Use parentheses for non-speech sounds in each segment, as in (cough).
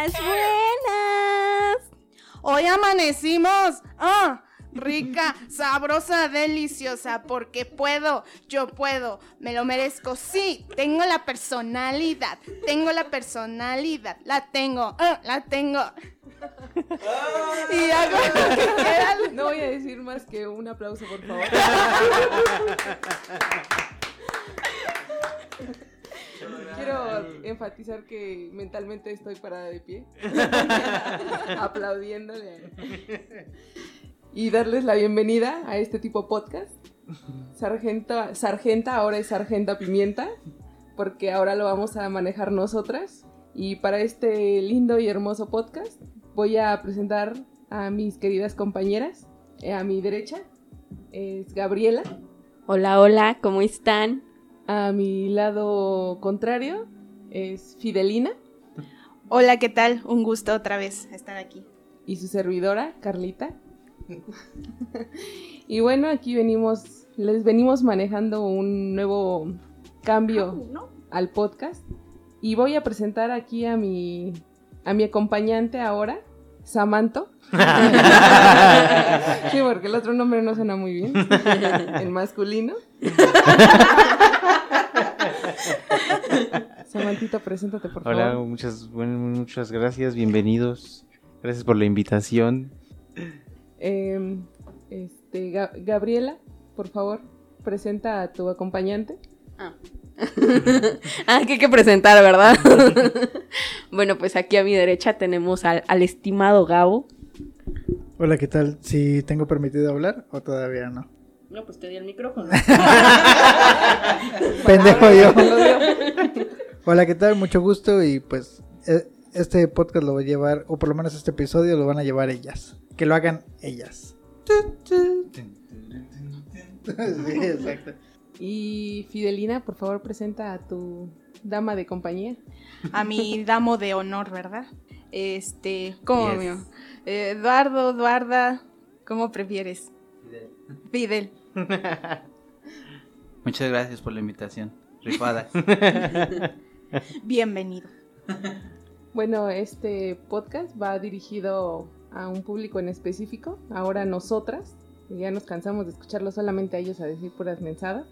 Buenas, buenas. Hoy amanecimos. Ah, rica, sabrosa, deliciosa, porque puedo, yo puedo, me lo merezco. Sí, tengo la personalidad, tengo la personalidad, la tengo, ah, la tengo. y hago lo que quiera. No voy a decir más que un aplauso, por favor. (laughs) Quiero enfatizar que mentalmente estoy parada de pie, (laughs) aplaudiéndole y darles la bienvenida a este tipo podcast. Sargenta, sargenta ahora es sargenta pimienta, porque ahora lo vamos a manejar nosotras. Y para este lindo y hermoso podcast voy a presentar a mis queridas compañeras. Eh, A mi derecha es Gabriela. Hola, hola, ¿cómo están? A mi lado contrario es Fidelina. Hola, ¿qué tal? Un gusto otra vez estar aquí. y su servidora, Carlita. y bueno, aquí venimos, les venimos manejando un nuevo cambio al podcast. Y voy a presentar aquí a mi, a mi acompañante ahora, Samanto. (laughs) sí, porque el otro nombre no suena muy bien. El masculino. (laughs) (laughs) Samantito, preséntate, por favor. Hola, muchas, bueno, muchas gracias, bienvenidos. Gracias por la invitación. Eh, este, Ga- Gabriela, por favor, presenta a tu acompañante. Ah, (laughs) que hay que presentar, ¿verdad? (laughs) bueno, pues aquí a mi derecha tenemos al, al estimado Gabo. Hola, ¿qué tal? Si tengo permitido hablar o todavía no. No, pues te di el micrófono. (laughs) Pendejo yo. (laughs) Hola, ¿qué tal? Mucho gusto y pues e- este podcast lo va a llevar, o por lo menos este episodio lo van a llevar ellas. Que lo hagan ellas. (laughs) Sí, exacto. Y Fidelina, por favor, presenta a tu dama de compañía. A mi damo de honor, ¿verdad? Este, ¿cómo, Yes. mío? Eh, Eduardo, Eduarda, ¿cómo prefieres? Fidel. (laughs) Muchas gracias por la invitación. Rifada. (laughs) Bienvenido. Bueno, este podcast va dirigido a un público en específico. Ahora nosotras, ya nos cansamos de escucharlo solamente a ellos a decir puras mensadas.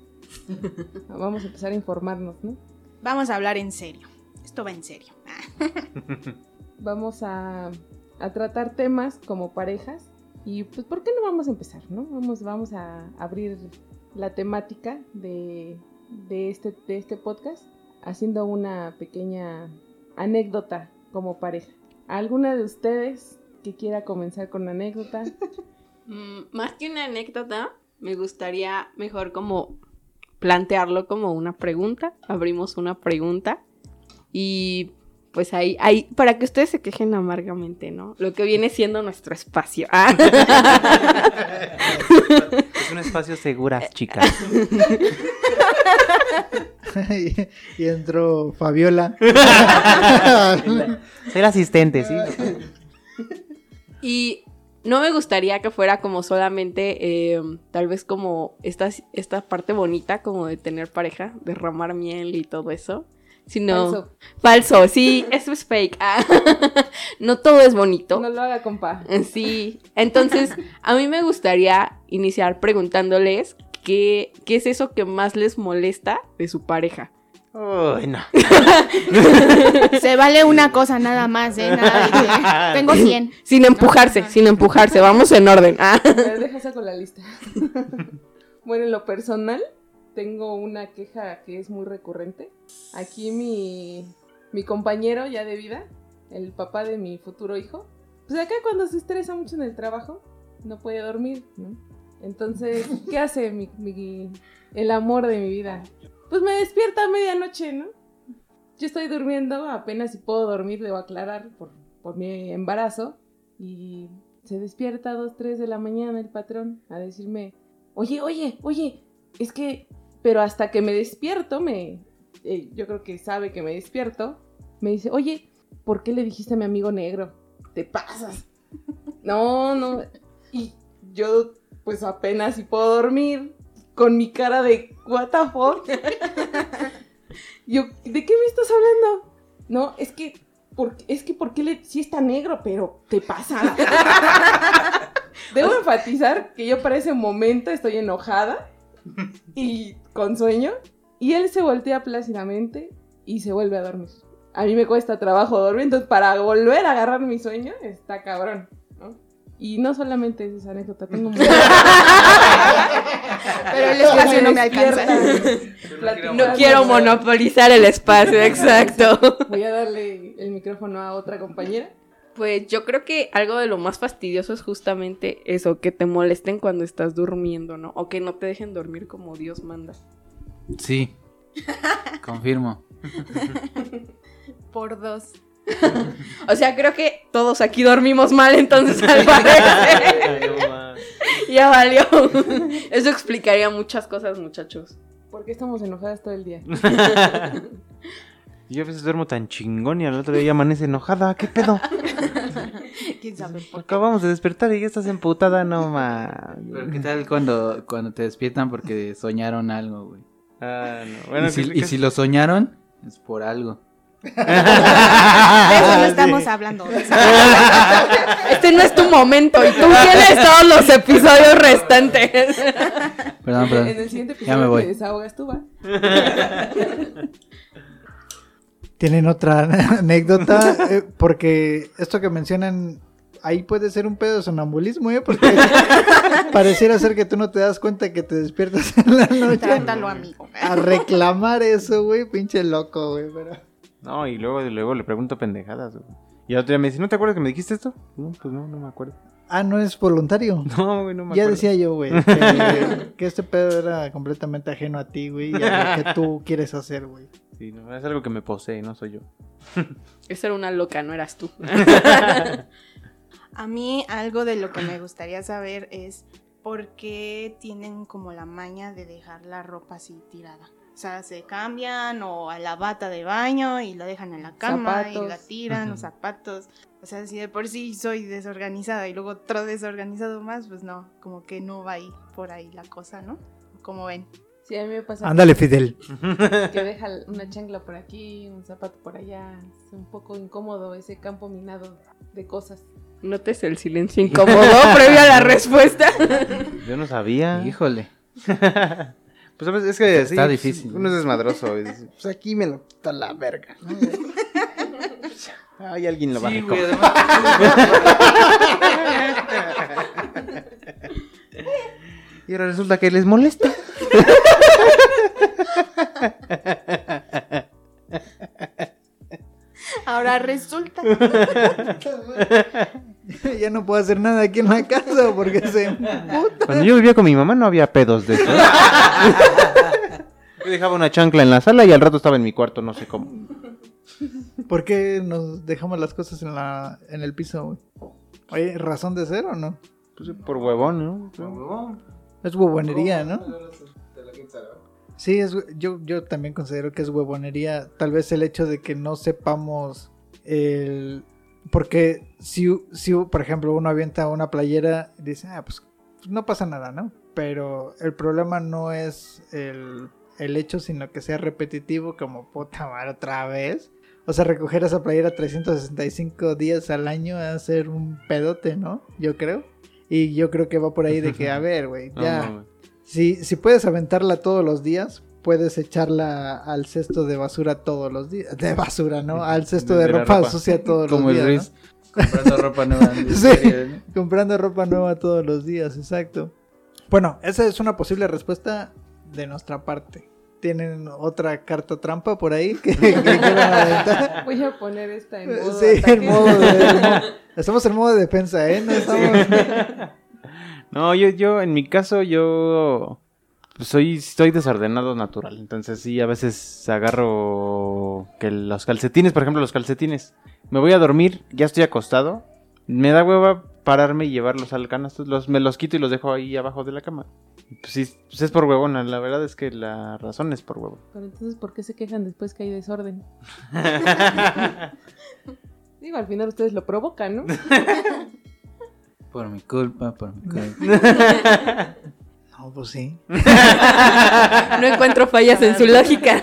(laughs) Vamos a empezar a informarnos, ¿no? Vamos a hablar en serio. Esto va en serio. vamos a, a tratar temas como parejas y pues ¿por qué no vamos a empezar, no? Vamos, vamos a abrir la temática de, de, este, de este podcast haciendo una pequeña anécdota como pareja. ¿Alguna de ustedes que quiera comenzar con anécdota? (laughs) Mm, más que una anécdota, me gustaría mejor como plantearlo como una pregunta. Abrimos una pregunta y pues ahí, ahí, para que ustedes se quejen amargamente, ¿no? Lo que viene siendo nuestro espacio. Ah. (laughs) Es un espacio segura, chicas. (laughs) y, y entró Fabiola. (laughs) Ser asistente, ¿sí? Y no me gustaría que fuera como solamente, eh, tal vez como esta, esta parte bonita como de tener pareja, derramar miel y todo eso. Sino... Falso. Falso, sí, eso es fake. Ah, (laughs) no todo es bonito. No lo haga, compa. Sí, entonces a mí me gustaría iniciar preguntándoles qué, qué es eso que más les molesta de su pareja. Uy, no. (laughs) Se vale una cosa nada más, ¿eh? Nada de que tengo 100. Sin empujarse, sin empujarse, vamos en orden. Ah. A ver, deja saco la lista. (laughs) bueno, en lo personal, tengo una queja que es muy recurrente. Aquí mi, mi compañero ya de vida, el papá de mi futuro hijo, pues acá cuando se estresa mucho en el trabajo, no puede dormir, ¿no? Entonces, ¿qué (laughs) hace mi, mi- el amor de mi vida? Pues me despierta a medianoche, ¿no? Yo estoy durmiendo, apenas si puedo dormir, debo aclarar, por, por mi embarazo. Y se despierta a 2, 3 de la mañana el patrón a decirme, oye, oye, oye, es que, pero hasta que me despierto, me, eh, yo creo que sabe que me despierto, me dice, oye, ¿por qué le dijiste a mi amigo negro? Te pasas. No, no. Y yo, pues apenas si puedo dormir, con mi cara de, what the fuck. (laughs) yo, ¿de qué me estás hablando? No, es que ¿por qué- es que ¿por qué le, sí está negro, pero te pasa? (laughs) Debo enfatizar que yo para ese momento estoy enojada (laughs) y con sueño y él se voltea plácidamente y se vuelve a dormir. A mí me cuesta trabajo dormir, entonces para volver a agarrar mi sueño está cabrón, ¿no? Y no solamente es esa anécdota, tengo (laughs) muchas. Pero el espacio no me alcanza. No quiero monopolizar el espacio, exacto. Voy a darle el micrófono a otra compañera. Pues yo creo que algo de lo más fastidioso es justamente eso, que te molesten cuando estás durmiendo, ¿no? O que no te dejen dormir como Dios manda. Sí. (laughs) Confirmo. Por dos. O sea, creo que todos aquí dormimos mal, entonces al parecer (laughs) ya valió. Eso explicaría muchas cosas, muchachos. ¿Por qué estamos enojadas todo el día? (laughs) Yo a veces duermo tan chingón y al otro día ya amanece enojada. ¿Qué pedo? (laughs) ¿Quién sabe por qué? Acabamos de despertar y ya estás emputada, no ma. Pero ¿qué tal cuando, cuando te despiertan porque soñaron algo, güey? Ah, no. Bueno, y, si, y si lo soñaron, es por algo. De eso no (laughs) estamos hablando. de eso. (laughs) Este no es tu momento y tú tienes todos los episodios restantes. Perdón, perdón. En el siguiente Ya me episodio voy. te desahogas tú, ¿va? ¿Tienen otra (laughs) anécdota? Eh, porque esto que mencionan, ahí puede ser un pedo de sonambulismo, ¿eh? Porque (laughs) pareciera ser que tú no te das cuenta que te despiertas en la noche. Trátalo, amigo. A reclamar eso, güey, pinche loco, güey. Pero... No, y luego, luego le pregunto pendejadas, güey. Y al otro día me dice, ¿no te acuerdas que me dijiste esto? No, pues no, no me acuerdo. Ah, no es voluntario. (laughs) No, güey, no me Ya acuerdo. decía yo, güey, que, que este pedo era completamente ajeno a ti, güey, y a lo que tú quieres hacer, güey. Sí, no, es algo que me posee, no soy yo. (laughs) Esa era una loca, no eras tú. (laughs) A mí algo de lo que me gustaría saber es por qué tienen como la maña de dejar la ropa así tirada. O sea, se cambian o a la bata de baño y la dejan en la cama y la tiran, los zapatos. O sea, si de por sí soy desorganizada y luego otro desorganizado más, pues no, como que no va ahí por ahí la cosa, ¿no? Como ven. Sí, a mí me pasa Ándale, Fidel. (laughs) que deja una chancla por aquí, un zapato por allá. Es un poco incómodo ese campo minado de cosas. Notes el silencio (laughs) incómodo previo a la respuesta. (laughs) Yo no sabía. Híjole. Pues sabes, es que Está difícil. Uno es desmadroso. y dice, pues aquí me lo está la verga. Ay, alguien lo va a Sí, güey, Y ahora resulta que les molesta. Ahora resulta. (laughs) ya no puedo hacer nada aquí en la casa porque se emputa. Cuando yo vivía con mi mamá no había pedos de eso. Yo dejaba una chancla en la sala y al rato estaba en mi cuarto, no sé cómo. ¿Por qué nos dejamos las cosas en la en el piso, güey? Oye, ¿razón de ser o no? Pues por huevón, ¿no? Es huevonería, ¿no? Sí, es, yo, yo también considero que es huevonería. Tal vez el hecho de que no sepamos el... Porque si, si por ejemplo, uno avienta una playera y dice, ah, pues, pues no pasa nada, ¿no? Pero el problema no es el, el hecho, sino que sea repetitivo como puta madre otra vez. O sea, recoger esa playera 365 días al año a hacer un pedote, ¿no? Yo creo. Y yo creo que va por ahí de que, (laughs) a ver, güey, No, ya... Si, si puedes aventarla todos los días, puedes echarla al cesto de basura todos los días. De basura, ¿no? Al cesto de, ropa, ropa. sucia todos Como los el días. Riz comprando ropa nueva. (laughs) Sí. serie, ¿no? ¿no? Comprando ropa nueva todos los días, exacto. Bueno, esa es una posible respuesta de nuestra parte. ¿Tienen otra carta trampa por ahí que, que quieran aventar? (laughs) Voy a poner esta en modo Sí, en modo de- en (laughs) modo- estamos en modo de defensa, ¿eh? No estamos... No, yo, yo, en mi caso, yo soy, estoy desordenado natural. Entonces sí, a veces agarro que los calcetines, por ejemplo, los calcetines. Me voy a dormir, ya estoy acostado. Me da hueva pararme y llevarlos al canasto. Los, me los quito y los dejo ahí abajo de la cama. Pues sí, pues es por huevona. La verdad es que la razón es por huevo. Pero entonces, ¿por qué se quejan después que hay desorden? (laughs) Digo, al final ustedes lo provocan, ¿no? (laughs) Por mi culpa, por mi culpa. (laughs) No, pues sí. No encuentro fallas en su lógica.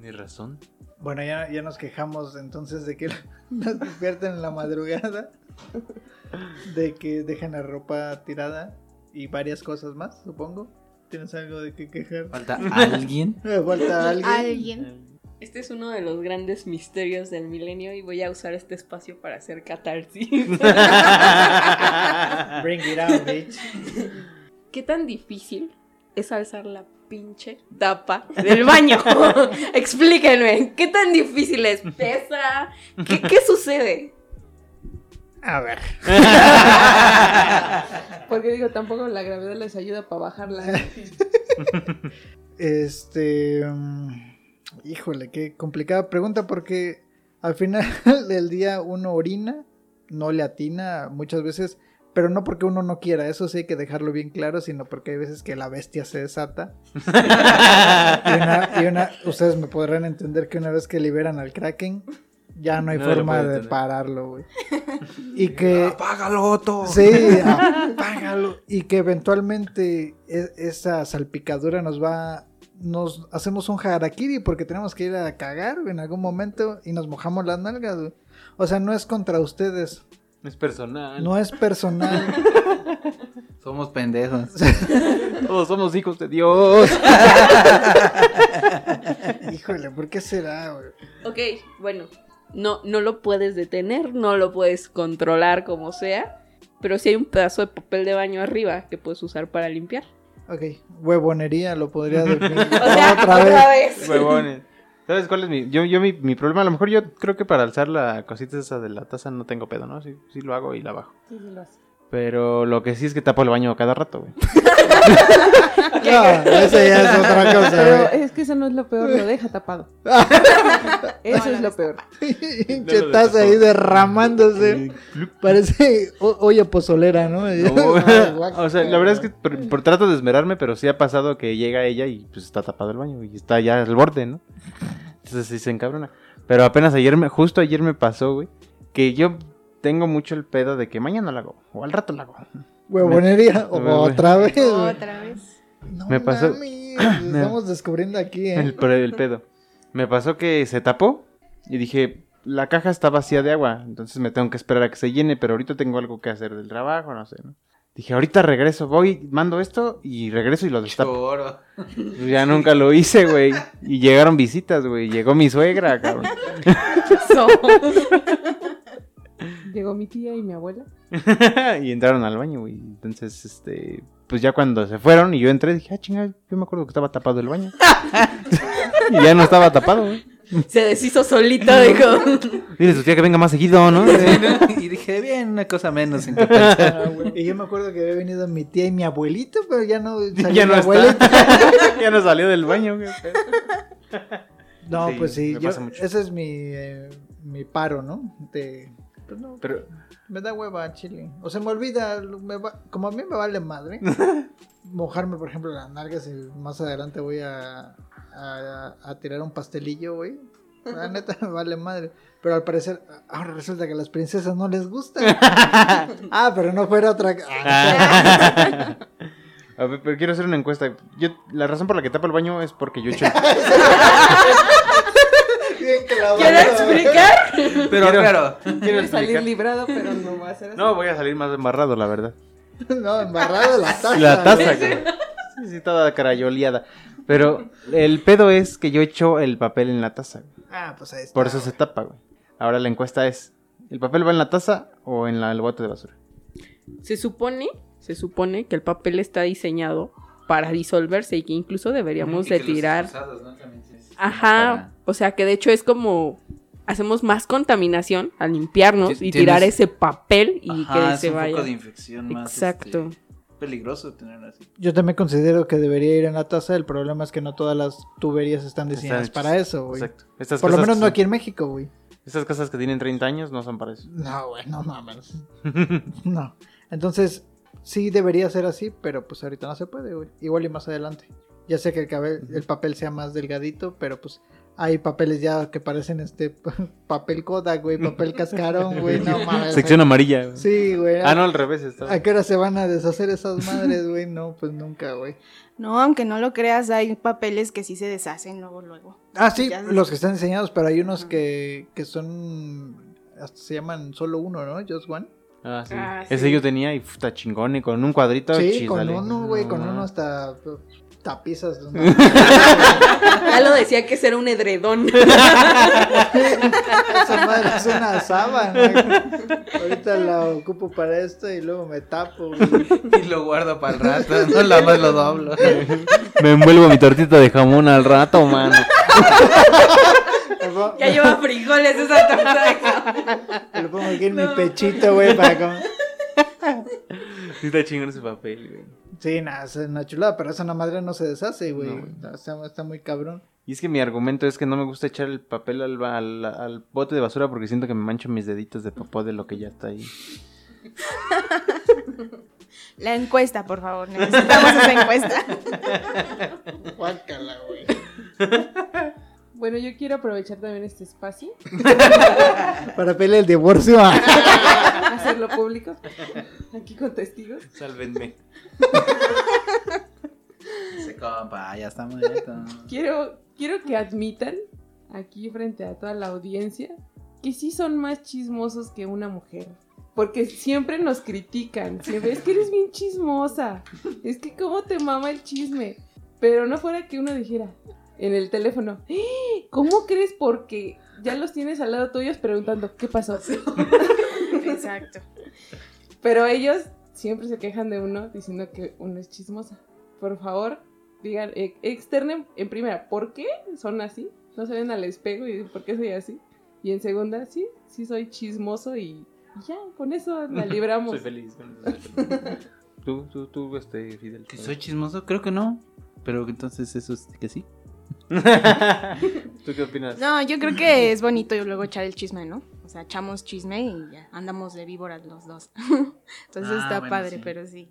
¿Mi razón? Bueno, ya, ya nos quejamos entonces de que (laughs) nos despierten en la madrugada, de que dejan la ropa tirada y varias cosas más, supongo. ¿Tienes algo de qué quejar? Falta alguien. (laughs) Falta alguien. Alguien. Este es uno de los grandes misterios del milenio y voy a usar este espacio para hacer catarsis. (laughs) Bring it out, bitch. ¿Qué tan difícil es alzar la pinche tapa del baño? (laughs) Explíquenme, ¿qué tan difícil es? ¿Pesa? ¿Qué, qué sucede? A ver. (laughs) Porque digo, tampoco la gravedad les ayuda para bajarla. Este. mm, Híjole, qué complicada pregunta porque al final (laughs) del día uno orina, no le atina muchas veces, pero no porque uno no quiera, eso sí hay que dejarlo bien claro, sino porque hay veces que la bestia se desata. (laughs) y, una, y una- ustedes me podrán entender que una vez que liberan al Kraken, ya no hay No forma de pararlo, güey. (laughs) Y que... ¡Apágalo, Otto! Sí, apágalo. Y que eventualmente e- esa salpicadura nos va. Nos hacemos un harakiri porque tenemos que ir a cagar en algún momento y nos mojamos las nalgas. güey. O sea, no es contra ustedes, Es personal. no es personal. (laughs) Somos pendejos. (laughs) Todos somos hijos de Dios. (laughs) Híjole, ¿por qué será? güey? Ok, bueno, no, no lo puedes detener, no lo puedes controlar como sea, pero sí hay un pedazo de papel de baño arriba que puedes usar para limpiar. Ok, huevonería lo podría definir. (laughs) O sea, otra vez. Huevones. ¿Sabes cuál es mi, yo, yo mi, mi problema? A lo mejor yo creo que para alzar la cosita esa de la taza no tengo pedo, ¿no? Sí, sí lo hago y la bajo. Sí, sí lo hace. Pero lo que sí es que tapo el baño cada rato, güey. (laughs) No, esa ya es otra cosa. Pero güey. es que eso no es lo peor, lo deja tapado. (laughs) Eso es lo peor. (laughs) Pinche taza ahí derramándose. Parece olla pozolera, ¿no? o sea, la verdad es que por, por trato de esmerarme, pero sí ha pasado que llega ella y pues está tapado el baño y está ya al borde, ¿no? Entonces sí se encabrona. Pero apenas ayer, me, justo ayer me pasó, güey, que yo tengo mucho el pedo de que mañana lo hago o al rato lo hago. Huevonería, Me- o (laughs) otra vez. Otra vez. No Me pasó- (clears throat) estamos descubriendo aquí, ¿eh? El pedo. Me pasó que se tapó y dije, la caja está vacía de agua, entonces me tengo que esperar a que se llene, pero ahorita tengo algo que hacer del trabajo, no sé, ¿no? Dije, ahorita regreso, voy, mando esto y regreso y lo destapo. Choro. Pues Ya nunca lo hice, güey. Y llegaron visitas, güey. Llegó mi suegra, cabrón. (laughs) (laughs) Llegó mi tía y mi abuela. (laughs) y entraron al baño, güey. Entonces, este, pues ya cuando se fueron y yo entré, dije, ah, chingada, yo me acuerdo que estaba tapado el baño. (laughs) y ya no estaba tapado, güey. Se deshizo solito, (laughs) dijo. Dile a tu tía que venga más seguido, ¿no? y dije, bien, una cosa menos en pensar. Y yo me acuerdo que había venido mi tía y mi abuelito, pero ya no salió ya no mi abuelita. está. ya no salió del baño, güey. No, Sí, pues sí, yo- pasa mucho. ese es mi, eh, mi paro, ¿no? De, pues no, Pero, me da hueva chile. O sea, me olvida, me va- como a mí me vale madre, (laughs) mojarme, por ejemplo, las nalgas y más adelante voy a, a, a tirar un pastelillo, güey. La (laughs) neta me vale madre. Pero al parecer, ahora resulta que a las princesas no les gusta. (laughs) ah, pero no fuera otra. Ah, a ver, pero quiero hacer una encuesta. Yo, la razón por la que tapo el baño es porque yo echo. Bien clavado. ¿Quiere explicar? Pero Quiero- claro, Quiero salir librado, pero no va a ser así. No, voy a salir más embarrado, la verdad. (laughs) No, embarrado la taza. La taza, güey. güey. Sí, sí, toda carayoleada. Pero el pedo es que yo echo el papel en la taza. güey. Ah, pues ahí está. Por eso se tapa, güey. Ahora la encuesta es: ¿el papel va en la taza o en la- el bote de basura? Se supone, se supone que el papel está diseñado para disolverse y que incluso deberíamos de tirar. Ajá, o sea que de hecho es como hacemos más contaminación al limpiarnos y tirar ese papel y Ajá, que es se un vaya. foco de infección más Exacto. este, peligroso tenerlo así. Yo también considero que debería ir en la taza. El problema es que no todas las tuberías están diseñadas Están para eso, güey. Exacto. Estas Por lo menos no son- aquí en México, güey. Estas casas que tienen 30 años no son para eso. No, güey, no mames. (laughs) no. Entonces, sí debería ser así, pero pues ahorita no se puede, güey. Igual y más adelante. Ya sé que el, cabel- el papel sea más delgadito, pero pues hay papeles ya que parecen este (laughs) papel Kodak, güey, papel (laughs) cascarón, güey, no mames. Sección amarilla. güey. Sí, güey. Ah, no, al revés. Estaba. ¿A qué hora se van a deshacer esas madres, güey? No, pues nunca, güey. No, aunque no lo creas, hay papeles que sí se deshacen luego, luego. Ah, sí, Ya- los que están diseñados, pero hay unos que, que son, hasta se llaman solo uno, ¿no? Just one. Ah, sí. Ah, Ese sí. yo tenía y está chingón y con un cuadrito. Sí, con uno, güey, No, con uno hasta pues, tapizas. ¿no? (laughs) Ya lo decía que era un edredón. (laughs) Esa madre es una sábana. güey. Ahorita la ocupo para esto y luego me tapo, güey. Y lo guardo para el rato, no nada más lo doblo. Me envuelvo mi tortita de jamón al rato, mano. Ya lleva frijoles esa torta de jamón. me lo pongo aquí en mi pechito, güey, para como... Sí, está chingón ese papel, güey. Sí, nada, es una chulada, pero esa madre no se deshace, güey. No, está, está muy cabrón. Y es que mi argumento es que no me gusta echar el papel al, ba- al, al bote de basura porque siento que me mancho mis deditos de popó de lo que ya está ahí. La encuesta, por favor. Necesitamos esa encuesta. (laughs) Guácala, güey. Bueno, yo quiero aprovechar también este espacio, (laughs) Para pelear el divorcio. (laughs) hacerlo público, (laughs) aquí con testigos. Sálvenme. Ese compa, ya está muerto. Quiero, quiero que admitan aquí frente a toda la audiencia que sí son más chismosos que una mujer. Porque siempre nos critican, siempre es que eres bien chismosa, es que cómo te mama el chisme. Pero no fuera que uno dijera en el teléfono, "¡Eh! ¿cómo crees? Porque ya los tienes al lado tuyos preguntando, ¿qué pasó? (laughs) Exacto. Pero ellos siempre se quejan de uno diciendo que uno es chismosa. Por favor, digan, eh, externen en primera, ¿por qué son así? No se ven al espejo y dicen, ¿por qué soy así? Y en segunda, sí, sí soy chismoso y y ya, con eso la libramos. (laughs) Soy feliz. con eso soy (laughs) feliz. tú, tú, tú, este, Fidel. ¿Que soy chismoso? Creo que no. Pero entonces eso es que sí. (laughs) ¿Tú qué opinas? No, yo creo que es bonito y luego echar el chisme, ¿no? O sea, echamos chisme y ya andamos de víboras los dos. (laughs) Entonces Ah, está bueno, padre, sí. pero sí.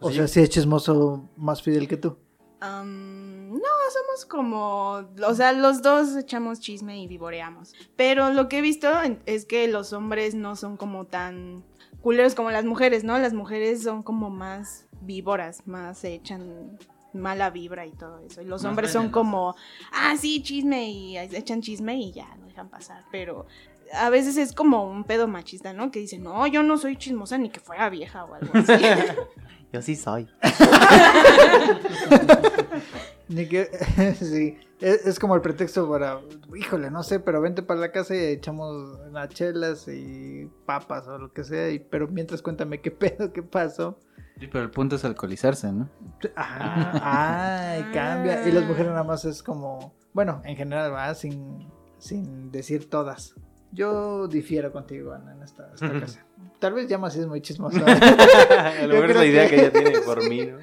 O sea, sí es chismoso más fidel que tú. No, somos como, o sea, los dos echamos chisme y vivoreamos. Pero lo que he visto es que los hombres no son como tan culeros como las mujeres, ¿no? Las mujeres son como más víboras, más se echan mala vibra y todo eso. Y los Más hombres son como, ah, sí, chisme y echan chisme y ya, lo dejan pasar. Pero a veces es como un pedo machista, ¿no? Que dicen, no, yo no soy chismosa ni que fuera vieja o algo así. (laughs) Yo sí soy. (laughs) Ni que, (laughs) sí, es, es como el pretexto para, híjole, no sé, pero vente para la casa y echamos unas chelas y papas o lo que sea, y, pero mientras cuéntame qué pedo, qué pasó. Sí, pero el punto es alcoholizarse, ¿no? Ah, ay, cambia. Y las mujeres nada más es como, bueno, en general, va, sin, sin decir todas. Yo difiero contigo, Ana, en esta, esta casa. Tal vez ya más es muy chismosa. (laughs) A lo mejor es la idea que- que ella tiene por mí, ¿no?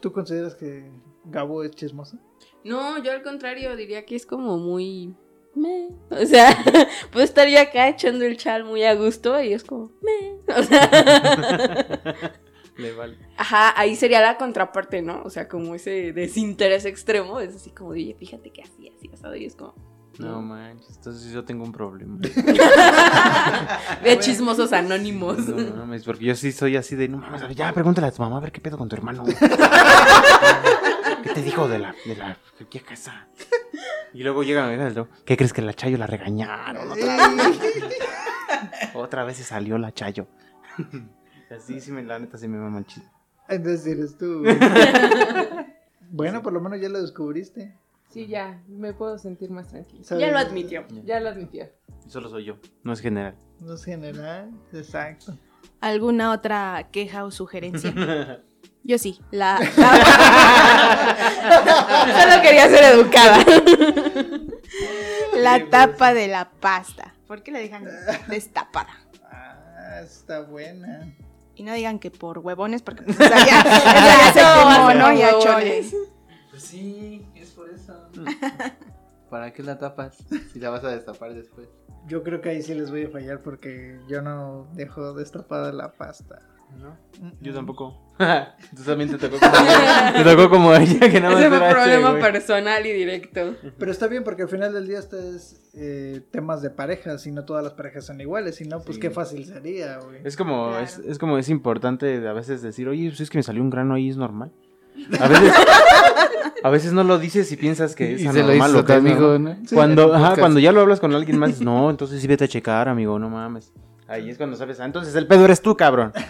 ¿Tú consideras que Gabo es chismosa? No, yo al contrario diría que es como muy... meh. O sea, (laughs) puedo estar yo acá echando el chal muy a gusto y es como... meh. O sea, (laughs) Le vale. ajá, ahí sería la contraparte, ¿no? O sea, como ese desinterés extremo, es así como de, oye, fíjate que así, así, asado, y es como... No manches, entonces yo tengo un problema. (laughs) De chismosos anónimos. No mames, porque yo sí soy así de, no mames, ya pregúntale a tu mamá a ver qué pedo con tu hermano. (laughs) ¿Qué te dijo de la, de la vieja esa? Y luego llega la vieja del do- ¿qué crees que la Chayo la regañaron? Otra vez, otra vez se salió la Chayo. Así sí me, la neta sí me mama el chisme. Entonces eres tú. (laughs) bueno, por lo menos ya lo descubriste. Sí, ya, me puedo sentir más tranquila. Ya lo admitió. Ya lo admitió. Solo soy yo, no es general. No es general, exacto. ¿Alguna otra queja o sugerencia? (laughs) Yo sí, la... (laughs) Solo quería ser educada. la tapa de la pasta. ¿Por qué la dejan destapada? Ah, está buena. Y no digan que por huevones, porque pues, (laughs) ya, ya se quemó, ¿no? Ya chole. Pues sí, es por eso. ¿Para qué la tapas si la vas a destapar después? Yo creo que ahí sí les voy a fallar porque yo no dejo destapada la pasta. No, yo mm. tampoco. (laughs) Tú también te tocó como (laughs) te tocó como ella, que nada más Ese fue un problema personal y directo. Pero está bien porque al final del día esto es eh, temas de parejas y no todas las parejas son iguales, si no, pues Sí. qué fácil sería, güey. Es como, Claro. es, es como es importante a veces decir, oye, pues es que me salió un grano ahí, es normal. A veces, a veces no lo dices y piensas que es Y se lo que es amigo, normal. ¿no? Sí, Cuando, ajá, cuando ya lo hablas con alguien más, no, entonces sí vete a checar, amigo, no mames. Ahí es cuando sabes, ah, entonces el pedo eres tú, cabrón. (laughs)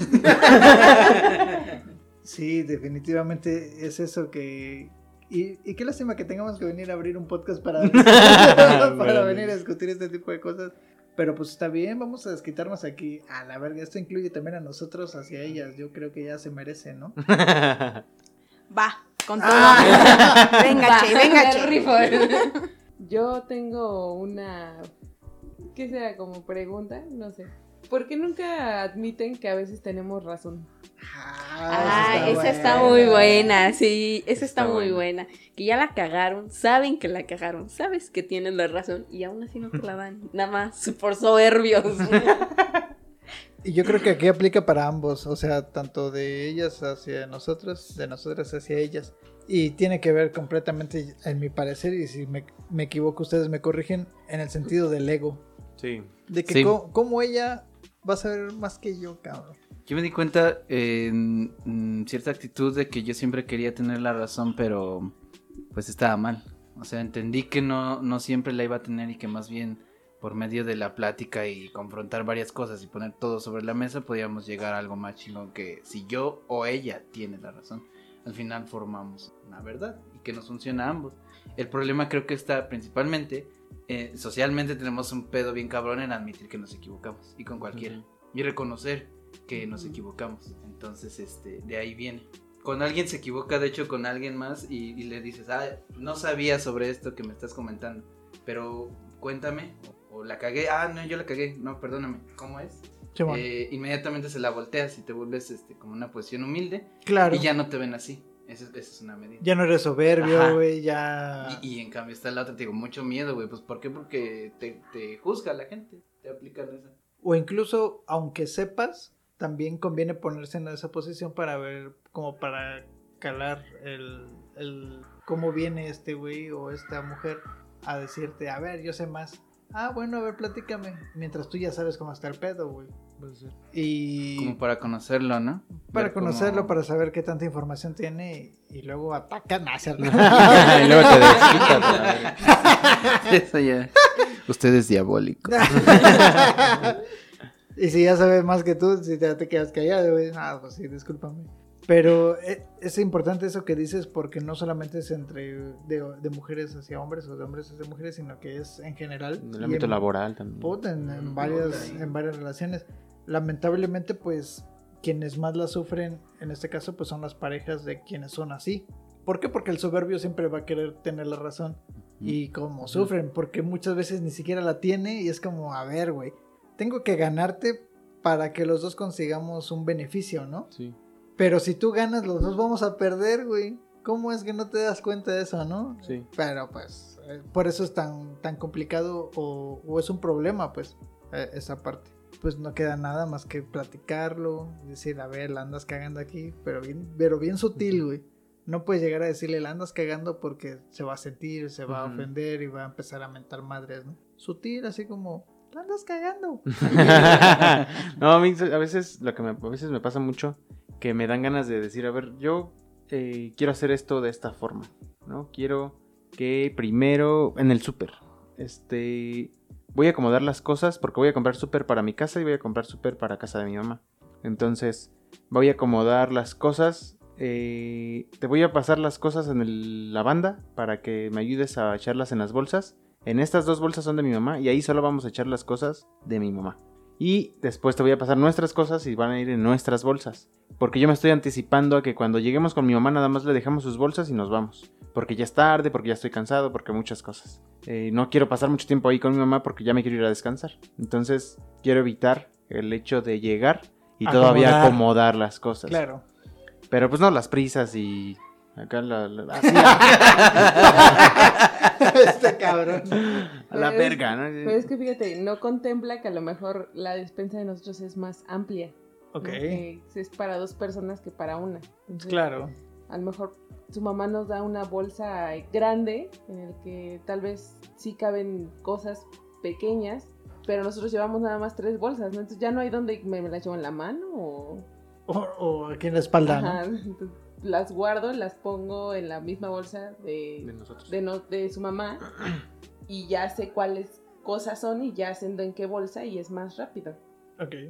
Sí, definitivamente es eso que... Y, y qué lástima que tengamos que venir a abrir un podcast para, (laughs) para Bueno. (laughs) venir a discutir este tipo de cosas. Pero pues está bien, vamos a desquitarnos aquí. A la verga, esto incluye también a nosotros hacia ellas. Yo creo que ya se merece, ¿no? Va, con todo. Ah. venga, Va, che, venga, me che. rifo. Yo tengo una. ¿Qué será? Como pregunta, no sé. ¿Por qué nunca admiten que a veces tenemos razón? Ah, esa está buena. muy buena, sí, esa está, Está muy buena. buena. Que ya la cagaron, saben que la cagaron, sabes que tienen la razón y aún así no te la dan, (laughs) nada más por soberbios. (laughs) Y yo creo que aquí aplica para ambos, o sea, tanto de ellas hacia nosotros, de nosotras hacia ellas. Y tiene que ver completamente, en mi parecer, y si me, me equivoco ustedes me corrigen, en el sentido del ego. Sí. De que Sí. como ella va a saber más que yo, cabrón. Yo me di cuenta en mm, cierta actitud de que yo siempre quería tener la razón, pero pues estaba mal. O sea, entendí que no, no siempre la iba a tener y que más bien por medio de la plática y confrontar varias cosas y poner todo sobre la mesa podíamos llegar a algo más chingón que si yo o ella tiene la razón. Al final formamos una verdad y que nos funciona a ambos. El problema creo que está principalmente, eh, socialmente tenemos un pedo bien cabrón en admitir que nos equivocamos y con cualquiera. Y reconocer que nos equivocamos. Entonces, este, de ahí viene. Cuando alguien se equivoca, de hecho, con alguien más y, y le dices, ah, no sabía sobre esto que me estás comentando, pero cuéntame, o, o la cagué, ah, no, yo la cagué, no, perdóname, ¿cómo es? Eh, inmediatamente se la volteas y te vuelves este, como una posición humilde claro. y ya no te ven así. Esa es, esa es una medida. Ya no eres soberbio, güey, ya... Y, y en cambio está la otra, te digo, mucho miedo, güey. Pues ¿por qué? Porque te, te juzga la gente, te aplican esa. O incluso, aunque sepas, también conviene ponerse en esa posición para ver, como para calar el, el cómo viene este güey o esta mujer a decirte, a ver, yo sé más. Ah, bueno, a ver, platícame. Mientras tú ya sabes cómo está el pedo, güey. Y Como para conocerlo, ¿no? para Ver cómo- conocerlo, para saber qué tanta información tiene y, y luego atacan. Es (laughs) cierto. y luego te desquitas. la verga. (laughs) Eso ya. Usted es diabólico. (laughs) y si ya sabes más que tú, si te, te quedas callado, güey. Ah, pues sí, discúlpame. Pero eh, es importante eso que dices porque no solamente es entre de, de mujeres hacia hombres o de hombres hacia mujeres, sino que es en general. En el ámbito en- laboral también. en, en varias, en varias relaciones. Lamentablemente, pues, quienes más la sufren, en este caso, pues son las parejas de quienes son así. ¿Por qué? Porque el soberbio siempre va a querer tener la razón. Y como sufren, porque muchas veces ni siquiera la tiene y es como, a ver, güey, tengo que ganarte para que los dos consigamos un beneficio, ¿no? Sí. Pero si tú ganas, los dos vamos a perder, güey. ¿Cómo es que no te das cuenta de eso, no? Sí. Pero pues, eh, por eso es tan, tan complicado o, o es un problema, pues, eh, esa parte. Pues no queda nada más que platicarlo, decir, a ver, la andas cagando aquí, pero bien, pero bien sutil, güey. No puedes llegar a decirle, la andas cagando porque se va a sentir, se va a ofender y va a empezar a mentar madres, ¿no? Sutil, así como, la andas cagando. (laughs) no, a mí a veces lo que me, a veces me pasa mucho que me dan ganas de decir, a ver, yo eh, quiero hacer esto de esta forma, ¿no? Quiero que primero en el súper, este, voy a acomodar las cosas porque voy a comprar súper para mi casa y voy a comprar súper para casa de mi mamá. Entonces, voy a acomodar las cosas. eh, te voy a pasar las cosas en la banda para que me ayudes a echarlas en las bolsas. En estas dos bolsas son de mi mamá y ahí solo vamos a echar las cosas de mi mamá. Y después te voy a pasar nuestras cosas y van a ir en nuestras bolsas. Porque yo me estoy anticipando a que cuando lleguemos con mi mamá nada más le dejamos sus bolsas y nos vamos. Porque ya es tarde, porque ya estoy cansado, porque muchas cosas. Eh, no quiero pasar mucho tiempo ahí con mi mamá porque ya me quiero ir a descansar. Entonces quiero evitar el hecho de llegar y todavía Acomodar. acomodar las cosas. Claro. Pero pues no las prisas y... Acá la... la- así, (laughs) este cabrón. a la verga, ¿no? Pero es que fíjate, no contempla que a lo mejor la despensa de nosotros es más amplia. Ok. ¿no? Es para dos personas que para una. Entonces, Claro. A lo mejor su mamá nos da una bolsa grande en el que tal vez sí caben cosas pequeñas, pero nosotros llevamos nada más tres bolsas, ¿no? Entonces ya no hay donde me, me las llevo en la mano o... O, o aquí en la espalda, ¿no? Ajá, entonces, las guardo, las pongo en la misma bolsa de, De nosotros. de, no- de su mamá (clears throat) y ya sé cuáles cosas son y ya sé en qué bolsa y es más rápido.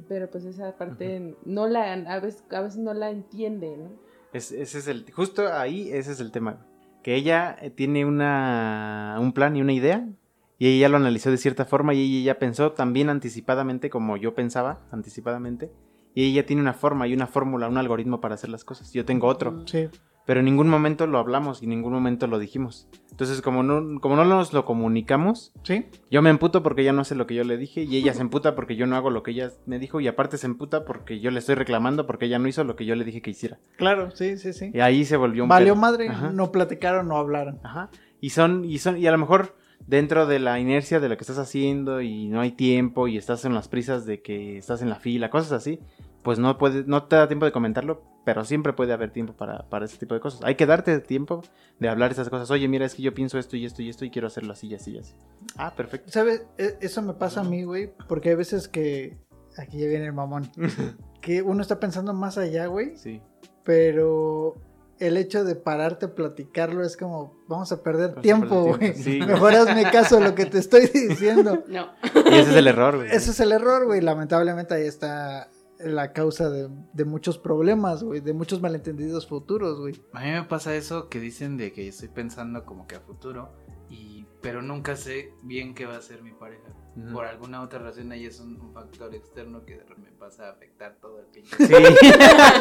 Pero pues esa parte no la, a veces, a veces no la entiende, ¿no? Es- ese es el, justo ahí, ese es el tema. Que ella eh, tiene una, un plan y una idea, y ella lo analizó de cierta forma, y ella ya pensó también anticipadamente como yo pensaba, anticipadamente, y ella tiene una forma y una fórmula, un algoritmo para hacer las cosas. Yo tengo otro, Sí. pero en ningún momento lo hablamos y en ningún momento lo dijimos. Entonces, como no, como no nos lo comunicamos, Sí. yo me emputo porque ella no hace lo que yo le dije, y ella se emputa porque yo no hago lo que ella me dijo, y aparte se emputa porque yo le estoy reclamando porque ella no hizo lo que yo le dije que hiciera. Claro, sí, sí, sí. Y ahí se volvió un Valió pedo. madre, Ajá. no platicaron, no hablaron. Ajá. Y son, y son, y a lo mejor dentro de la inercia de lo que estás haciendo y no hay tiempo y estás en las prisas de que estás en la fila, cosas así, pues no puedes, no te da tiempo de comentarlo, pero siempre puede haber tiempo para, para ese tipo de cosas. Hay que darte tiempo de hablar esas cosas. Oye, mira, es que yo pienso esto y esto y esto y quiero hacerlo así y así y así. Ah, perfecto. ¿Sabes? E- Eso me pasa a mí, güey, porque hay veces que... Aquí ya viene el mamón. (laughs) Que uno está pensando más allá, güey, Sí. pero el hecho de pararte a platicarlo es como, vamos a perder Vamos tiempo, güey. sí. (laughs) Mejor hazme caso a lo que te estoy diciendo. (laughs) No. Y ese es el error, güey. Ese es el error, güey. Lamentablemente ahí está la causa de, de muchos problemas, güey, de muchos malentendidos futuros, güey. A mí me pasa eso que dicen de que estoy pensando como que a futuro, pero nunca sé bien qué va a ser mi pareja. Por alguna otra razón ahí es un, un factor externo que me pasa a afectar todo el pinche. Sí. (laughs)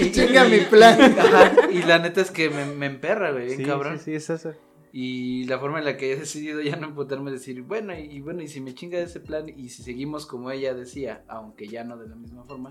Y- Chinga mi plan. Ajá, y la neta es que me, me emperra, güey, bien Sí, cabrón. sí, sí, es eso. Y la forma en la que he decidido ya no emputarme es decir, bueno, y, y bueno, y si me chinga ese plan y si seguimos como ella decía, aunque ya no de la misma forma,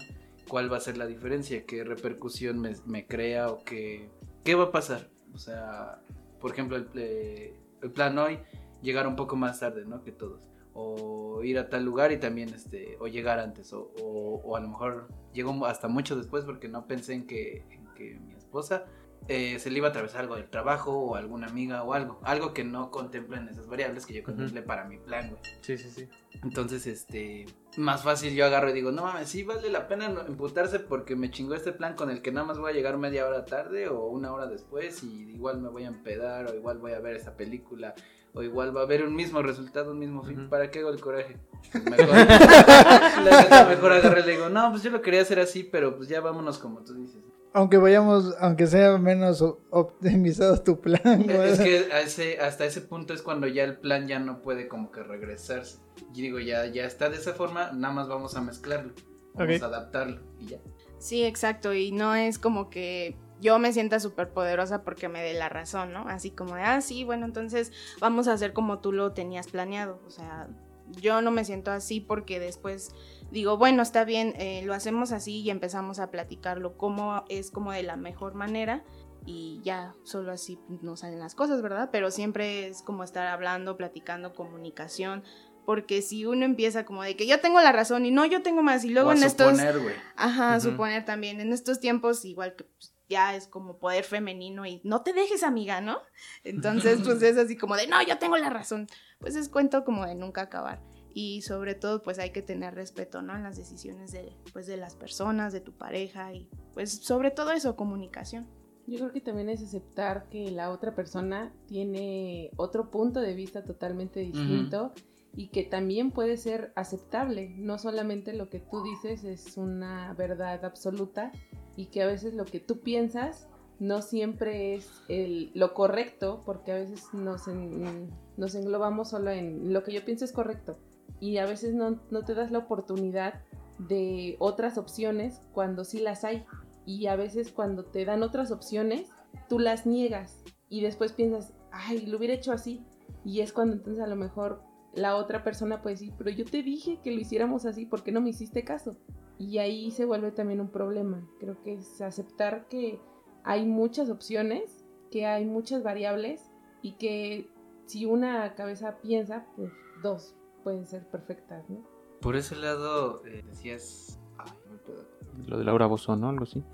¿cuál va a ser la diferencia? ¿Qué repercusión me, me crea o qué, qué va a pasar? O sea, por ejemplo, el, eh, el plan hoy, llegar un poco más tarde, ¿no? Que todos. O ir a tal lugar y también, este, o llegar antes, o, o- a lo mejor llego hasta mucho después porque no pensé en que, en que mi esposa eh, se le iba a atravesar algo del trabajo o alguna amiga o algo. Algo que no contemplan esas variables que yo contemplé para mi plan, güey. Sí, sí, sí. Entonces, este, más fácil yo agarro y digo, no mames, sí vale la pena emputarse porque me chingó este plan con el que nada más voy a llegar media hora tarde o una hora después y igual me voy a empedar o igual voy a ver esa película o igual va a haber un mismo resultado, un mismo fin. ¿Para qué hago el coraje? Pues mejor, (laughs) la mejor agarro y le digo, no, pues yo lo quería hacer así, pero pues ya vámonos como tú dices. Aunque vayamos, aunque sea menos optimizado tu plan, (laughs) güey. Es que a ese, hasta ese punto es cuando ya el plan ya no puede como que regresarse. Y digo, ya, ya está de esa forma, nada más vamos a mezclarlo. Vamos a adaptarlo y ya. Sí, exacto, y no es como que yo me sienta súper poderosa porque me dé la razón, ¿no? Así como de, ah, sí, bueno, entonces vamos a hacer como tú lo tenías planeado. O sea, yo no me siento así porque después digo, bueno, está bien, eh, lo hacemos así y empezamos a platicarlo, cómo es como de la mejor manera y ya solo así nos salen las cosas, ¿verdad? Pero siempre es como estar hablando, platicando, comunicación. Porque si uno empieza como de que yo tengo la razón y no, yo tengo más, y luego O a en estos... suponer, güey. Ajá, suponer también. En estos tiempos, igual que pues, ya es como poder femenino y no te dejes amiga, ¿no? Entonces, pues (laughs) es así como de, no, yo tengo la razón. Pues es cuento como de nunca acabar. Y sobre todo, pues hay que tener respeto, ¿no? En las decisiones de, pues, de las personas, de tu pareja y pues sobre todo eso, comunicación. Yo creo que también es aceptar que la otra persona tiene otro punto de vista totalmente distinto y que también puede ser aceptable. No solamente lo que tú dices es una verdad absoluta y que a veces lo que tú piensas no siempre es el, lo correcto porque a veces nos, en- nos englobamos solo en lo que yo pienso es correcto y a veces no, no te das la oportunidad de otras opciones cuando sí las hay y a veces cuando te dan otras opciones, tú las niegas y después piensas, ay, lo hubiera hecho así. Y es cuando entonces a lo mejor la otra persona puede decir, pero yo te dije que lo hiciéramos así, ¿por qué no me hiciste caso? Y ahí se vuelve también un problema. Creo que es aceptar que hay muchas opciones, que hay muchas variables y que si una cabeza piensa, pues dos pueden ser perfectas, ¿no? Por ese lado, eh, decías, Ay, no puedo. Lo de Laura Bozón, ¿no? Algo así. (laughs)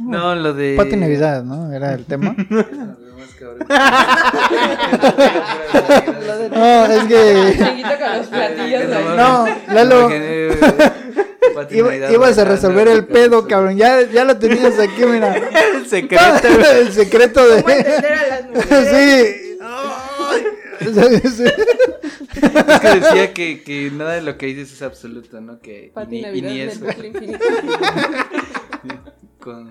No, lo de. Pati Navidad, ¿no? Era el tema. (laughs) (laughs) No, es que. No, Lalo. Iba- ibas a resolver el pedo, cabrón. Ya, ya lo tenías aquí, mira. El secreto. el secreto de. ¿Cómo entender a las mujeres? Sí. (laughs) Es que decía que, que nada de lo que dices es absoluto, ¿no? Que y ni, y ni eso. Con-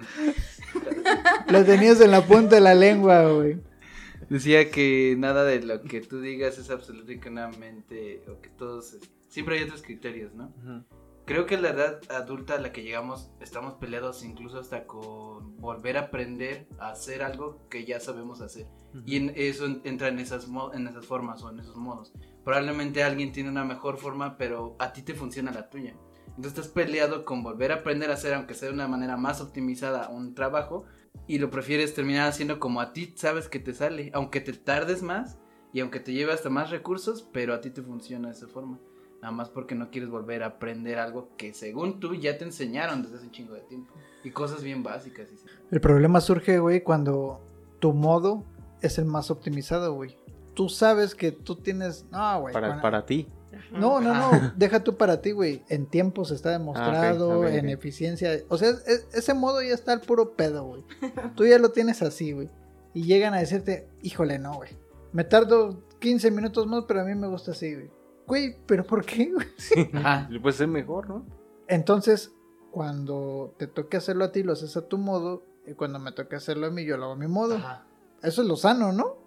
Lo tenías en la punta de la lengua, güey. Decía que nada de lo que tú digas es absoluto y que una mente, o que todos, siempre hay otros criterios, ¿no? Creo que la edad adulta a la que llegamos estamos peleados incluso hasta con volver a aprender a hacer algo que ya sabemos hacer. Y en eso en- entra en esas, en esas formas o en esos modos. Probablemente alguien tiene una mejor forma, pero a ti te funciona la tuya. Entonces estás peleado con volver a aprender a hacer, aunque sea de una manera más optimizada, un trabajo. Y lo prefieres terminar haciendo como a ti sabes que te sale. Aunque te tardes más y aunque te lleve hasta más recursos, pero a ti te funciona de esa forma. Nada más porque no quieres volver a aprender algo que según tú ya te enseñaron desde hace un chingo de tiempo. Y cosas bien básicas. y sí. El problema surge, güey, cuando tu modo es el más optimizado, güey. Tú sabes que tú tienes. No, güey. Para, cuando- para ti. No, no, no. (laughs) Deja tú para ti, güey. En tiempos está demostrado, Ah, ok, en eficiencia. O sea, es- es- ese modo ya está al puro pedo, güey. Tú ya lo tienes así, güey. Y llegan a decirte, híjole, no, güey. Me tardo 15 minutos más, pero a mí me gusta así, güey. Güey, ¿pero por qué? (laughs) Ajá. Pues es mejor, ¿no? Entonces, cuando te toque hacerlo a ti, lo haces a tu modo. Y cuando me toque hacerlo a mí, yo lo hago a mi modo. Ajá. Eso es lo sano, ¿no?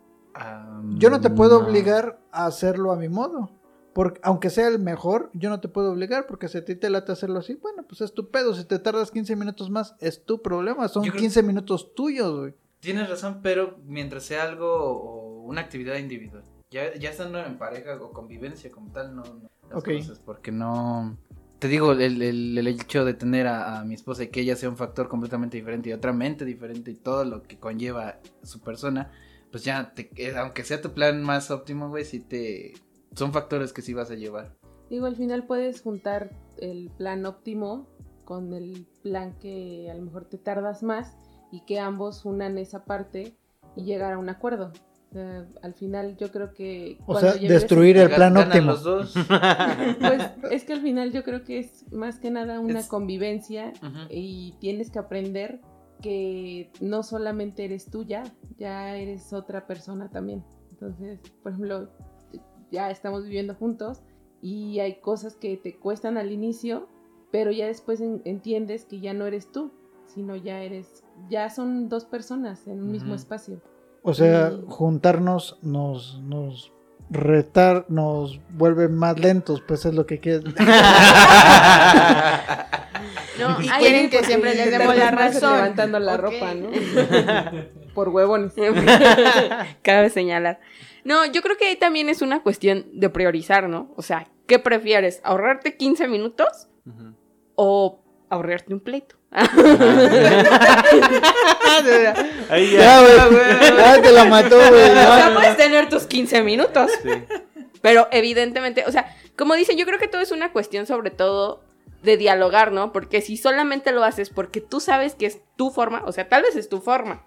Yo no te puedo no. obligar a hacerlo a mi modo. Porque, aunque sea el mejor, yo no te puedo obligar porque si a ti te late hacerlo así, bueno, pues es tu pedo. Si te tardas 15 minutos más, es tu problema. Son Yo creo- 15 minutos tuyos, güey. Tienes razón, pero mientras sea algo o una actividad individual. Ya, ya estando en pareja o convivencia como tal, no, no las cosas, porque no... Te digo, el, el- el hecho de tener a, a mi esposa y que ella sea un factor completamente diferente y otra mente diferente y todo lo que conlleva su persona, pues ya, te, eh, aunque sea tu plan más óptimo, güey, sí te... Son factores que sí vas a llevar. Digo, al final puedes juntar el plan óptimo con el plan que a lo mejor te tardas más y que ambos unan esa parte y llegar a un acuerdo. Al final yo creo que... O sea, destruir el plan óptimo. los dos. (laughs) Pues (laughs) es que al final yo creo que es más que nada una Es- convivencia y tienes que aprender que no solamente eres tú ya, ya eres otra persona también. Entonces, por ejemplo, ya estamos viviendo juntos y hay cosas que te cuestan al inicio, pero ya después en- entiendes que ya no eres tú, sino ya eres, ya son dos personas en un mismo espacio. O sea, juntarnos nos, nos retar, nos vuelve más lentos, pues es lo que quieres. (laughs) No, Y quieren que siempre les demos la razón. Levantando la Ok. ropa, ¿no? (laughs) Por huevones. (laughs) Cabe señalar. No, yo creo que ahí también es una cuestión de priorizar, ¿no? O sea, ¿qué prefieres? ¿Ahorrarte 15 minutos o ahorrarte un pleito? Ahí ya, ya. güey. Ya te la mató, güey. O sea, puedes tener tus 15 minutos. Sí. Pero evidentemente, o sea, como dicen, yo creo que todo es una cuestión sobre todo de dialogar, ¿no? Porque si solamente lo haces porque tú sabes que es tu forma, o sea, tal vez es tu forma,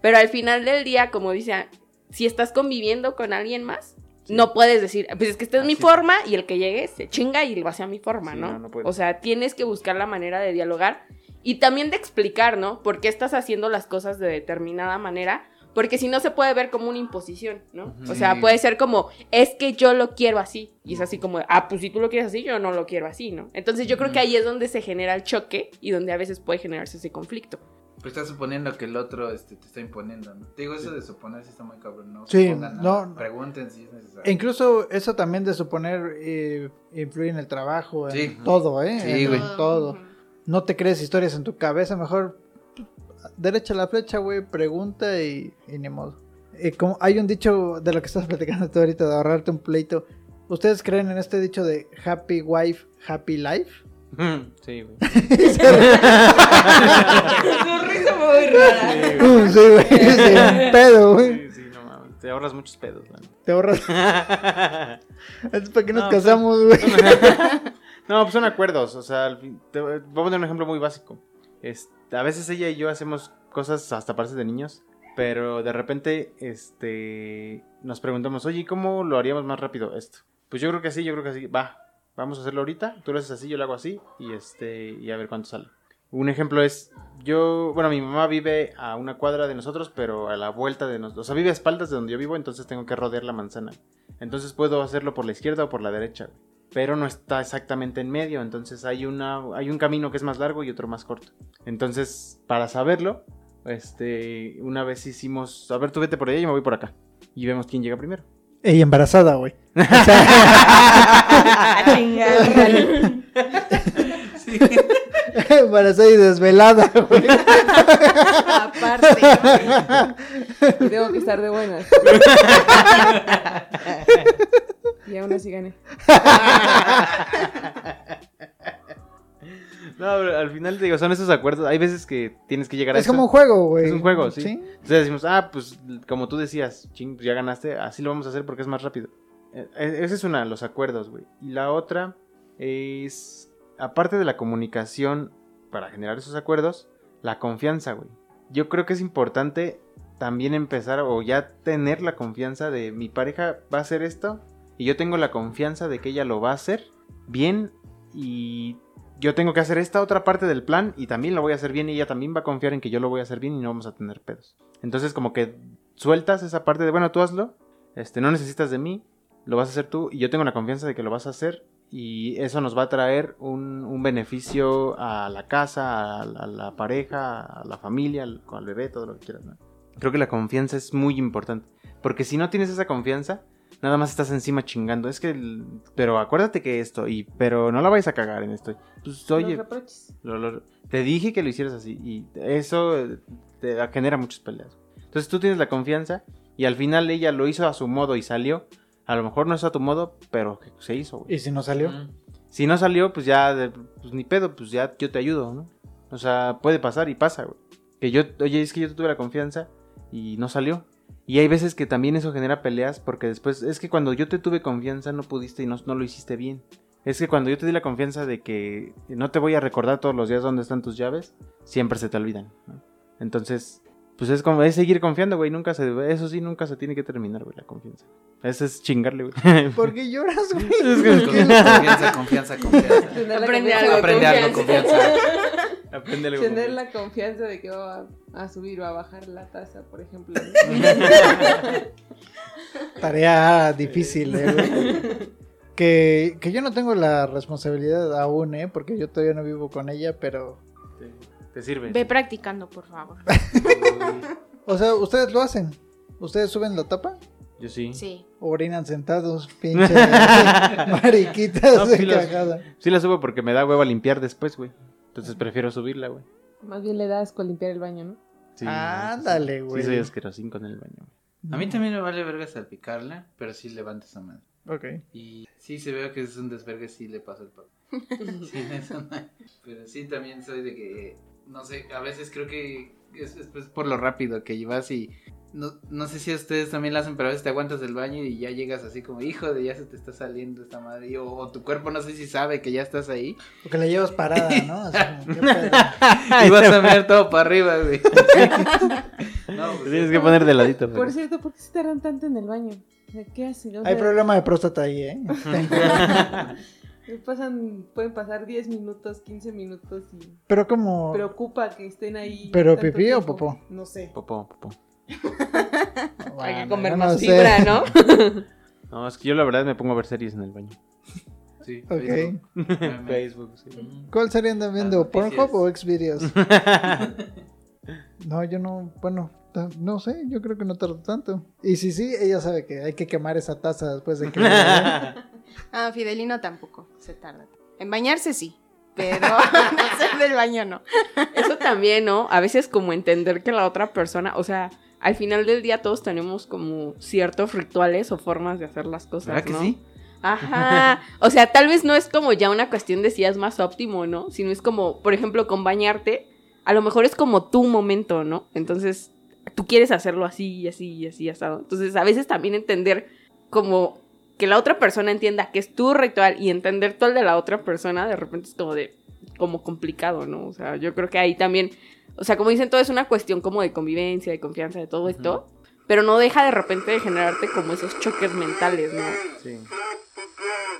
pero al final del día, como dice, si estás conviviendo con alguien más, no puedes decir, pues es que esta es mi forma y el que llegue se chinga y lo hace a mi forma, Sí, ¿no? no, no o sea, tienes que buscar la manera de dialogar y también de explicar, ¿no? Por qué estás haciendo las cosas de determinada manera. Porque si no se puede ver como una imposición, ¿no? O sea, puede ser como, es que yo lo quiero así. Y es así como, ah, pues si tú lo quieres así, yo no lo quiero así, ¿no? Entonces yo creo que ahí es donde se genera el choque y donde a veces puede generarse ese conflicto. Pues estás suponiendo que el otro este, te está imponiendo, ¿no? Te digo, eso de suponer sí está muy cabrón, ¿no? Sí, Supongan no, nada. no. Pregunten si es necesario. E incluso eso también de suponer eh, influye en el trabajo, en Sí. todo, ¿eh? Sí, En güey. todo. No te crees historias en tu cabeza, mejor derecha la flecha, güey, pregunta y, y ni modo. Eh, como hay un dicho de lo que estás (laughs) platicando tú ahorita, de ahorrarte un pleito. ¿Ustedes creen en este dicho de happy wife, happy life? Sí, güey. (laughs) (laughs) Su risa muy rara. Uh, sí, güey, sí, un pedo, güey. Sí, sí, no mames. Te ahorras muchos pedos, neta. Te ahorras. Es para qué nos No, casamos, güey. No, pues son acuerdos. O sea, te a poner un ejemplo muy básico. Este, a veces ella y yo hacemos cosas hasta parece de niños. Pero de repente, este, nos preguntamos, oye, ¿cómo lo haríamos más rápido esto? Pues yo creo que sí, yo creo que sí. Va, vamos a hacerlo ahorita. Tú lo haces así, yo lo hago así. Y este, y a ver cuánto sale. Un ejemplo es, yo, bueno, mi mamá vive a una cuadra de nosotros, pero a la vuelta de nosotros. O sea, vive a espaldas de donde yo vivo, entonces tengo que rodear la manzana. Entonces puedo hacerlo por la izquierda o por la derecha. Pero no está exactamente en medio, entonces hay, una, hay un camino que es más largo y otro más corto. Entonces, para saberlo, este, una vez hicimos, a ver, tú vete por allá y me voy por acá. Y vemos quién llega primero. Ella embarazada, güey. (laughs) A chingar. (laughs) embarazada y desvelada, güey. Aparte. (laughs) Y tengo que estar de buenas. Y aún así gané. (laughs) No, pero al final, te digo, son esos acuerdos. Hay veces que tienes que llegar a Es eso. como un juego, güey. Es un juego, sí. Entonces decimos, ah, pues como tú decías, ching, pues ya ganaste, así lo vamos a hacer porque es más rápido. Eh, eh, Esa es una, los acuerdos, güey. Y la otra es, aparte de la comunicación para generar esos acuerdos, la confianza, güey. Yo creo que es importante también empezar o ya tener la confianza de mi pareja va a hacer esto y yo tengo la confianza de que ella lo va a hacer bien y yo tengo que hacer esta otra parte del plan y también lo voy a hacer bien y ella también va a confiar en que yo lo voy a hacer bien y no vamos a tener pedos. Entonces como que sueltas esa parte de, bueno, tú hazlo, este, no necesitas de mí, lo vas a hacer tú y yo tengo la confianza de que lo vas a hacer y eso nos va a traer un, beneficio a la casa, a, la- pareja, a la familia, al, bebé, todo lo que quieras. Creo que la confianza es muy importante porque si no tienes esa confianza, nada más estás encima chingando. Es que, el- pero acuérdate que esto, y pero no la vayas a cagar en esto. Pues oye, Los lo- lo- te dije que lo hicieras así y eso te genera muchas peleas. Entonces tú tienes la confianza y al final ella lo hizo a su modo y salió. A lo mejor no es a tu modo, pero que se hizo. güey. ¿Y si no salió? Si no salió, pues ya, de- pues ni pedo, pues ya yo te ayudo, ¿no? O sea, puede pasar y pasa, güey. Que yo, oye, es que yo tuve la confianza y no salió. Y hay veces que también eso genera peleas porque después, es que cuando yo te tuve confianza no pudiste y no, no lo hiciste bien. Es que cuando yo te di la confianza de que no te voy a recordar todos los días dónde están tus llaves, siempre se te olvidan. ¿no? Entonces, pues es como, es seguir confiando, güey. Nunca se, eso sí, nunca se tiene que terminar, güey, la confianza. Eso es chingarle, güey. (laughs) ¿Por qué lloras, güey? Es que- Confianza, confianza, confianza. Aprende confianza- algo. Aprende algo, confianza. Aprende algo, Tener la confianza de que va a, a subir o a bajar la tasa, por ejemplo. (laughs) Tarea difícil, eh, güey. Que, que yo no tengo la responsabilidad aún, ¿eh? Porque yo todavía no vivo con ella, pero... Te, te sirve. Ve practicando, por favor. (laughs) O sea, ¿ustedes lo hacen? ¿Ustedes suben la tapa? Yo sí. Sí. ¿O orinan sentados, (laughs) pinche mariquitas No, de sí cagada? Sí la subo porque me da hueva limpiar después, güey. Entonces prefiero subirla, güey. Más bien le da asco limpiar el baño, ¿no? Sí, Ándale, güey. Sí, soy asquerosín con el baño. A mí también me vale verga salpicarla, pero sí levanta esa madre. Ok. Y sí se veo que es un desvergue, sí le paso el papel. (laughs) Sí, (laughs) eso no. Pero sí también soy de que, no sé, a veces creo que es, es, pues, por lo rápido que llevas y no, no sé si a ustedes también lo hacen, pero a veces te aguantas del baño y ya llegas así como, hijo de ya se te está saliendo esta madre. Y, o, o tu cuerpo no sé si sabe que ya estás ahí. Porque la llevas parada, ¿no? (laughs) Así como, (laughs) y vas a mirar todo para arriba, güey. (laughs) no, pues, tienes que poner de ladito. Por cierto, ¿por qué se tardan tanto en el baño? ¿Qué hacen? O Hay problema de próstata ahí, ¿eh? Pasan, pueden pasar 10 minutos, 15 minutos y Pero como... preocupa que estén ahí. ¿Pero pipí o popó? No sé. Popó, popó. (laughs) Hay que comer más sé. fibra, ¿no? (laughs) No, es que yo la verdad me pongo a ver series en el baño. sí, Ok. Facebook. (laughs) Facebook, sí. ¿Cuál serie andan viendo? Las noticias. ¿Pornhub o Xvideos? no, yo no... Bueno, no sé. Yo creo que no tardo tanto. Y si sí, ella sabe que hay que quemar esa taza después de que... Ah, Fidelino tampoco se tarda. En bañarse sí, pero hacer del baño no. Eso también, ¿no? A veces como entender que la otra persona, o sea, al final del día todos tenemos como ciertos rituales o formas de hacer las cosas, ¿Verdad que ¿no? sí? Ajá. (laughs) O sea, tal vez no es como ya una cuestión de si es más óptimo, ¿no? Sino es como, por ejemplo, con bañarte, a lo mejor es como tu momento, ¿no? Entonces, tú quieres hacerlo así y así y así asado. Entonces, a veces también entender como que la otra persona entienda que es tu ritual y entender todo el de la otra persona, de repente es como de, como complicado, ¿no? O sea, yo creo que ahí también, o sea, como dicen, todo es una cuestión como de convivencia, de confianza, de todo esto, pero no deja de repente de generarte como esos choques mentales, ¿no? Sí.